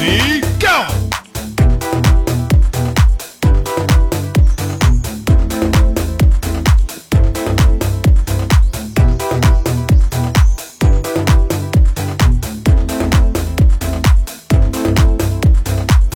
lady.